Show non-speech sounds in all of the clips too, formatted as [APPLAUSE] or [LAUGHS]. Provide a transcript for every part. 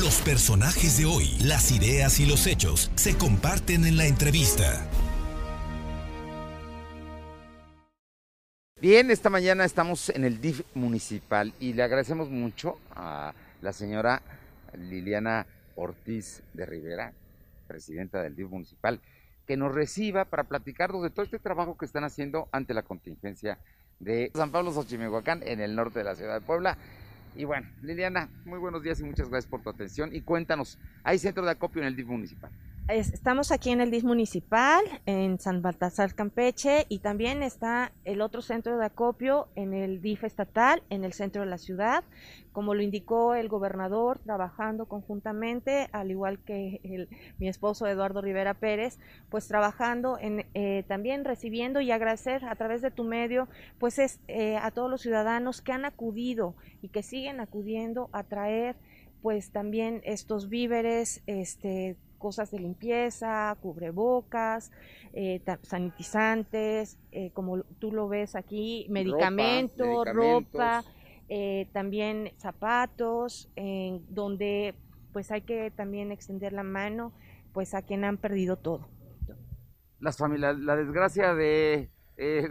Los personajes de hoy, las ideas y los hechos se comparten en la entrevista. Bien, esta mañana estamos en el DIF municipal y le agradecemos mucho a la señora Liliana Ortiz de Rivera, presidenta del DIF municipal, que nos reciba para platicarnos de todo este trabajo que están haciendo ante la contingencia de San Pablo Xochimehuacán en el norte de la ciudad de Puebla. Y bueno, Liliana, muy buenos días y muchas gracias por tu atención. Y cuéntanos, ¿hay centro de acopio en el DIF municipal? Estamos aquí en el DIF municipal, en San Baltasar Campeche, y también está el otro centro de acopio en el DIF estatal, en el centro de la ciudad, como lo indicó el gobernador, trabajando conjuntamente, al igual que mi esposo Eduardo Rivera Pérez, pues trabajando en eh, también recibiendo y agradecer a través de tu medio, pues es eh, a todos los ciudadanos que han acudido y que siguen acudiendo a traer pues también estos víveres, este cosas de limpieza, cubrebocas, eh, sanitizantes, eh, como tú lo ves aquí, medicamentos, ropa, eh, también zapatos, donde pues hay que también extender la mano pues a quien han perdido todo. Las familias, la desgracia de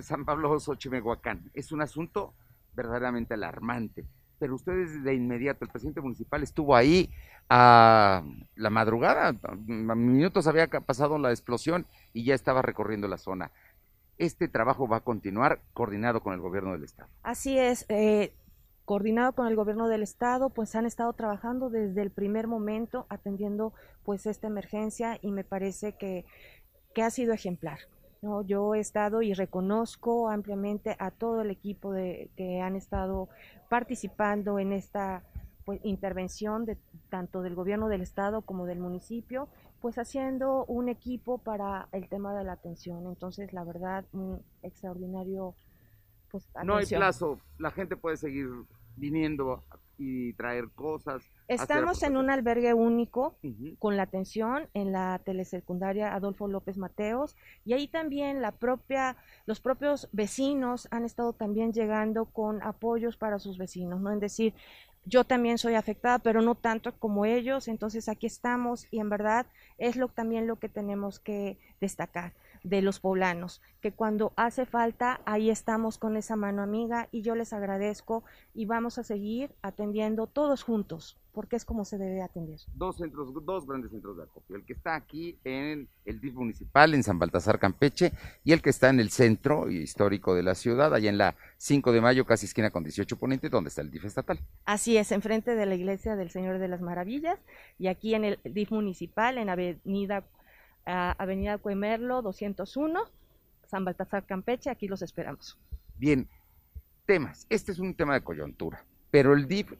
San Pablo Xochimehuacán es un asunto verdaderamente alarmante pero ustedes de inmediato, el presidente municipal estuvo ahí a la madrugada, minutos había pasado la explosión y ya estaba recorriendo la zona. Este trabajo va a continuar coordinado con el gobierno del estado. Así es, eh, coordinado con el gobierno del estado, pues han estado trabajando desde el primer momento atendiendo pues esta emergencia y me parece que, que ha sido ejemplar. ¿No? Yo he estado y reconozco ampliamente a todo el equipo de, que han estado participando en esta pues, intervención de, tanto del gobierno del estado como del municipio, pues haciendo un equipo para el tema de la atención. Entonces, la verdad, un extraordinario. Pues, no hay plazo, la gente puede seguir viniendo y traer cosas. Estamos en un albergue único con la atención en la telesecundaria Adolfo López Mateos y ahí también la propia, los propios vecinos han estado también llegando con apoyos para sus vecinos, ¿no? En decir, yo también soy afectada, pero no tanto como ellos, entonces aquí estamos y en verdad es lo también lo que tenemos que destacar de los poblanos, que cuando hace falta, ahí estamos con esa mano amiga y yo les agradezco y vamos a seguir atendiendo todos juntos, porque es como se debe atender. Dos centros, dos grandes centros de acopio, el que está aquí en el DIF municipal en San Baltasar Campeche y el que está en el centro histórico de la ciudad, allá en la 5 de mayo, casi esquina con 18 Poniente, donde está el DIF estatal. Así es, enfrente de la iglesia del Señor de las Maravillas y aquí en el DIF municipal en Avenida Avenida Cuemerlo 201, San Baltasar Campeche, aquí los esperamos. Bien, temas. Este es un tema de coyuntura, pero el DIF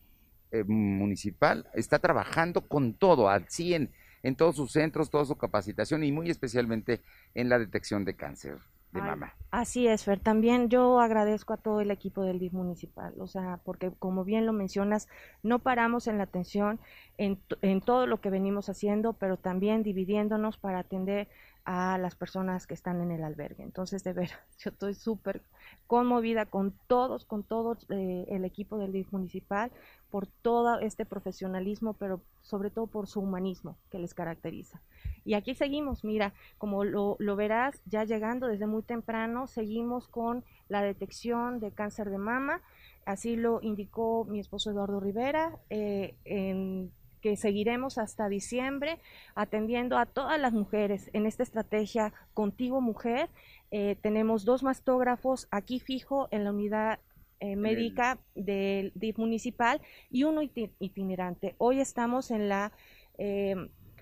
eh, municipal está trabajando con todo, al 100, en todos sus centros, toda su capacitación y muy especialmente en la detección de cáncer de mama. Así es, Fer. También yo agradezco a todo el equipo del DIF municipal, o sea, porque como bien lo mencionas, no paramos en la atención en, en todo lo que venimos haciendo, pero también dividiéndonos para atender a las personas que están en el albergue. Entonces, de ver, [LAUGHS] yo estoy súper conmovida con todos, con todo eh, el equipo del DIF municipal, por todo este profesionalismo, pero sobre todo por su humanismo que les caracteriza. Y aquí seguimos, mira, como lo, verás, ya llegando desde muy temprano, seguimos con la detección de cáncer de mama, así lo indicó mi esposo Eduardo Rivera, eh, en que seguiremos hasta diciembre atendiendo a todas las mujeres en esta estrategia Contigo Mujer. Eh, tenemos dos mastógrafos aquí fijo en la unidad eh, médica del DIF municipal y uno itinerante. Hoy estamos en la eh,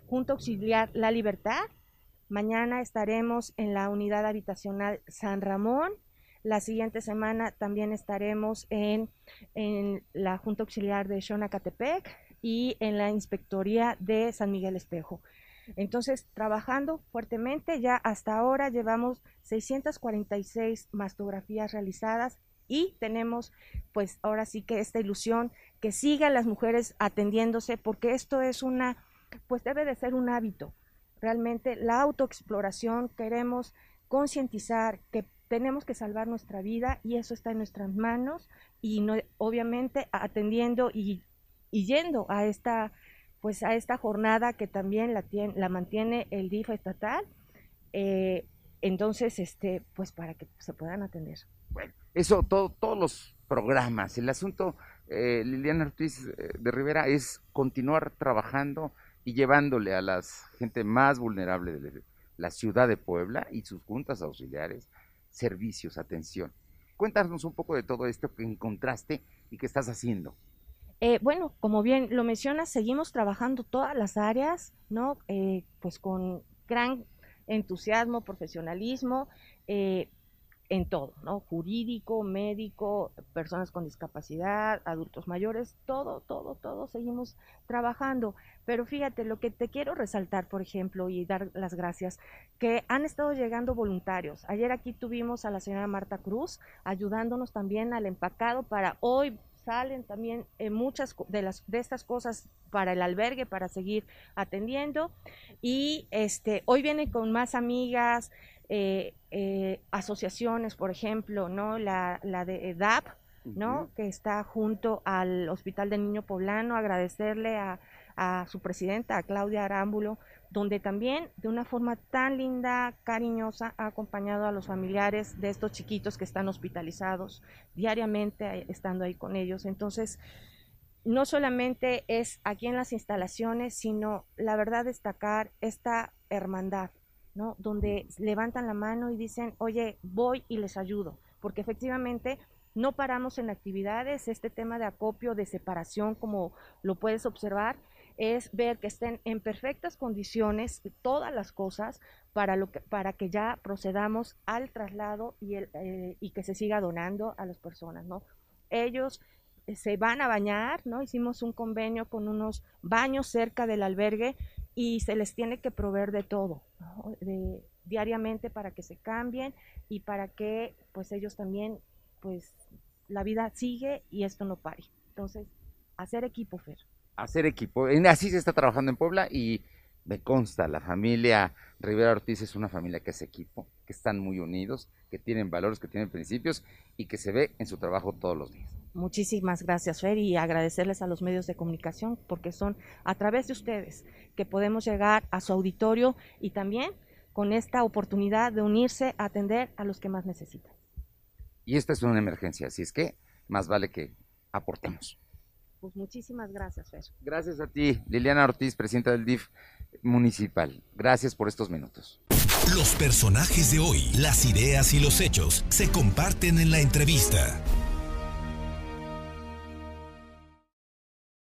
Junta Auxiliar La Libertad. Mañana estaremos en la unidad habitacional San Ramón. La siguiente semana también estaremos en, en la Junta Auxiliar de Xonacatepec y en la Inspectoría de San Miguel Espejo. Entonces, trabajando fuertemente, ya hasta ahora llevamos 646 mastografías realizadas y tenemos pues ahora sí que esta ilusión que sigan las mujeres atendiéndose porque esto es una, pues debe de ser un hábito. Realmente la autoexploración queremos concientizar que tenemos que salvar nuestra vida y eso está en nuestras manos y no, obviamente atendiendo y y yendo a esta pues a esta jornada que también la, tiene, la mantiene el DIF estatal. Eh, entonces, este, pues para que se puedan atender. Bueno, eso, todo, todos los programas. El asunto, eh, Liliana Ortiz eh, de Rivera, es continuar trabajando y llevándole a la gente más vulnerable de la ciudad de Puebla y sus juntas auxiliares servicios, atención. Cuéntanos un poco de todo esto que encontraste y que estás haciendo. Eh, bueno, como bien lo mencionas, seguimos trabajando todas las áreas, ¿no? Eh, pues con gran entusiasmo, profesionalismo, eh, en todo, ¿no? Jurídico, médico, personas con discapacidad, adultos mayores, todo, todo, todo seguimos trabajando. Pero fíjate, lo que te quiero resaltar, por ejemplo, y dar las gracias, que han estado llegando voluntarios. Ayer aquí tuvimos a la señora Marta Cruz ayudándonos también al empacado para hoy salen también eh, muchas de las de estas cosas para el albergue para seguir atendiendo y este hoy viene con más amigas eh, eh, asociaciones, por ejemplo, ¿no? La, la de EDAP, ¿no? Que está junto al Hospital del Niño Poblano, agradecerle a, a su presidenta, a Claudia Arámbulo, donde también de una forma tan linda, cariñosa, ha acompañado a los familiares de estos chiquitos que están hospitalizados diariamente, estando ahí con ellos. Entonces, no solamente es aquí en las instalaciones, sino la verdad destacar esta hermandad, donde levantan la mano y dicen, oye, voy y les ayudo, porque efectivamente no paramos en actividades, este tema de acopio, de separación, como lo puedes observar, es ver que estén en perfectas condiciones todas las cosas para, lo que, para que ya procedamos al traslado y, el, eh, y que se siga donando a las personas, ¿no? Ellos eh, se van a bañar, ¿no? Hicimos un convenio con unos baños cerca del albergue y se les tiene que proveer de todo, diariamente para que se cambien y para que pues ellos también, pues la vida sigue y esto no pare. Entonces, hacer equipo, Fer. Hacer equipo. Así se está trabajando en Puebla y me consta, la familia Rivera Ortiz es una familia que es equipo, que están muy unidos, que tienen valores, que tienen principios y que se ve en su trabajo todos los días. Muchísimas gracias, Fer, y agradecerles a los medios de comunicación porque son a través de ustedes que podemos llegar a su auditorio y también con esta oportunidad de unirse a atender a los que más necesitan. Y esta es una emergencia, así es que más vale que aportemos. Pues muchísimas gracias, Fer. Gracias a ti, Liliana Ortiz, presidenta del DIF municipal. Gracias por estos minutos. Los personajes de hoy, las ideas y los hechos se comparten en la entrevista.